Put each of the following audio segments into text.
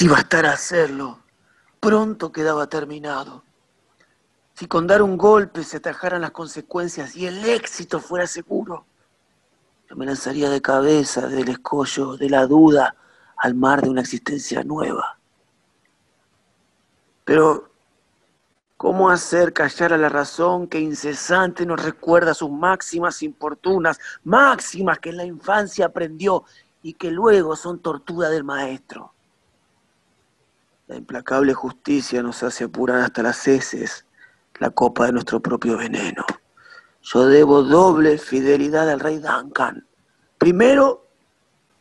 Si bastara hacerlo, pronto quedaba terminado. Si con dar un golpe se atajaran las consecuencias y el éxito fuera seguro, yo me lanzaría de cabeza del escollo de la duda al mar de una existencia nueva. Pero, ¿cómo hacer callar a la razón que incesante nos recuerda sus máximas importunas, máximas que en la infancia aprendió y que luego son tortura del maestro? La implacable justicia nos hace apurar hasta las heces la copa de nuestro propio veneno. Yo debo doble fidelidad al rey Duncan. Primero,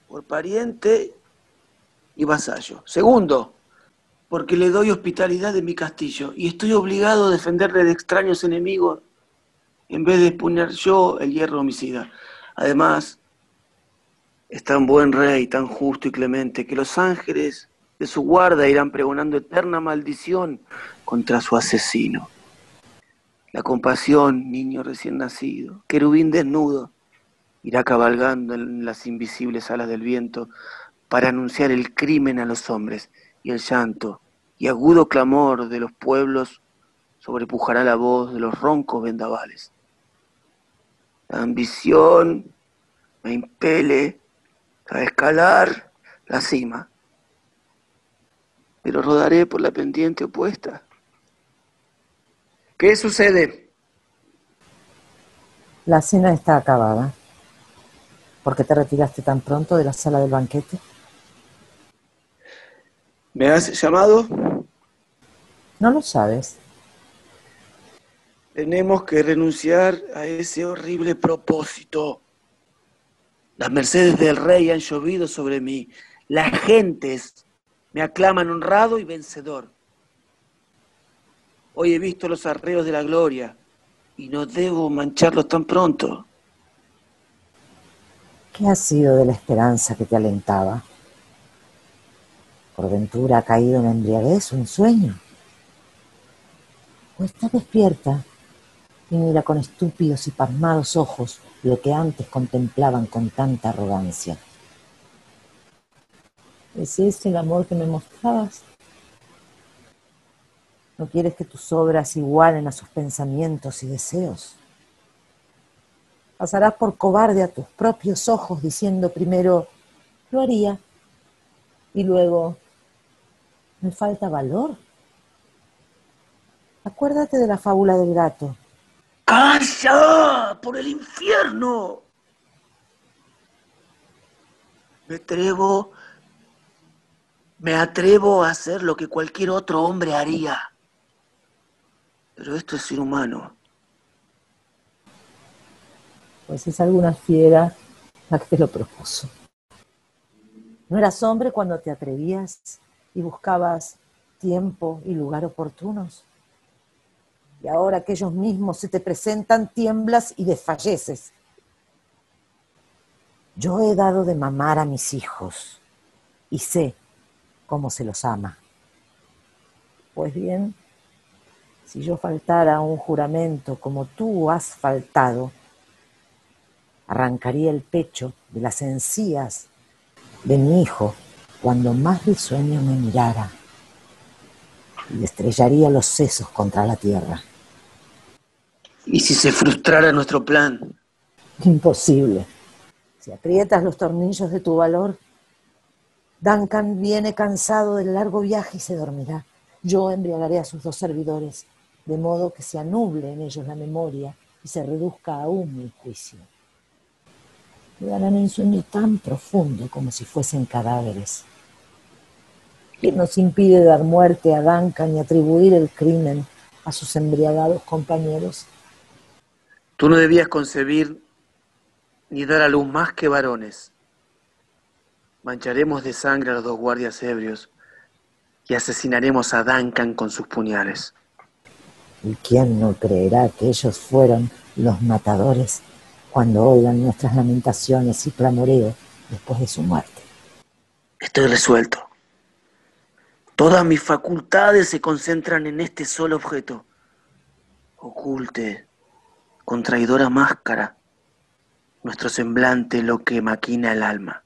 por pariente y vasallo. Segundo, porque le doy hospitalidad en mi castillo y estoy obligado a defenderle de extraños enemigos en vez de exponer yo el hierro homicida. Además, es tan buen rey, tan justo y clemente, que los ángeles de su guarda irán pregonando eterna maldición contra su asesino. La compasión, niño recién nacido, querubín desnudo, irá cabalgando en las invisibles alas del viento para anunciar el crimen a los hombres y el llanto y agudo clamor de los pueblos sobrepujará la voz de los roncos vendavales. La ambición me impele a escalar la cima pero rodaré por la pendiente opuesta. ¿Qué sucede? La cena está acabada. ¿Por qué te retiraste tan pronto de la sala del banquete? ¿Me has llamado? No lo sabes. Tenemos que renunciar a ese horrible propósito. Las mercedes del rey han llovido sobre mí. Las gentes me aclaman honrado y vencedor. Hoy he visto los arreos de la gloria y no debo mancharlos tan pronto. ¿Qué ha sido de la esperanza que te alentaba? ¿Por ventura ha caído en embriaguez un sueño? ¿O está despierta y mira con estúpidos y pasmados ojos lo que antes contemplaban con tanta arrogancia? ¿Es ese el amor que me mostrabas? ¿No quieres que tus obras igualen a sus pensamientos y deseos? Pasarás por cobarde a tus propios ojos diciendo primero, lo haría, y luego, me falta valor. Acuérdate de la fábula del gato. ¡Calla! ¡Por el infierno! Me atrevo me atrevo a hacer lo que cualquier otro hombre haría. Pero esto es ser humano. Pues es alguna fiera la que te lo propuso. ¿No eras hombre cuando te atrevías y buscabas tiempo y lugar oportunos? Y ahora que ellos mismos se te presentan, tiemblas y desfalleces. Yo he dado de mamar a mis hijos y sé cómo se los ama. Pues bien, si yo faltara a un juramento como tú has faltado, arrancaría el pecho de las encías de mi hijo cuando más risueño me mirara y estrellaría los sesos contra la tierra. ¿Y si se frustrara nuestro plan? Imposible. Si aprietas los tornillos de tu valor, Duncan viene cansado del largo viaje y se dormirá. Yo embriagaré a sus dos servidores, de modo que se anuble en ellos la memoria y se reduzca aún mi juicio. darán un sueño tan profundo como si fuesen cadáveres. ¿Quién nos impide dar muerte a Duncan y atribuir el crimen a sus embriagados compañeros? Tú no debías concebir ni dar a luz más que varones Mancharemos de sangre a los dos guardias ebrios y asesinaremos a Duncan con sus puñales. ¿Y quién no creerá que ellos fueron los matadores cuando oigan nuestras lamentaciones y clamoreo después de su muerte? Estoy resuelto. Todas mis facultades se concentran en este solo objeto. Oculte, con traidora máscara, nuestro semblante lo que maquina el alma.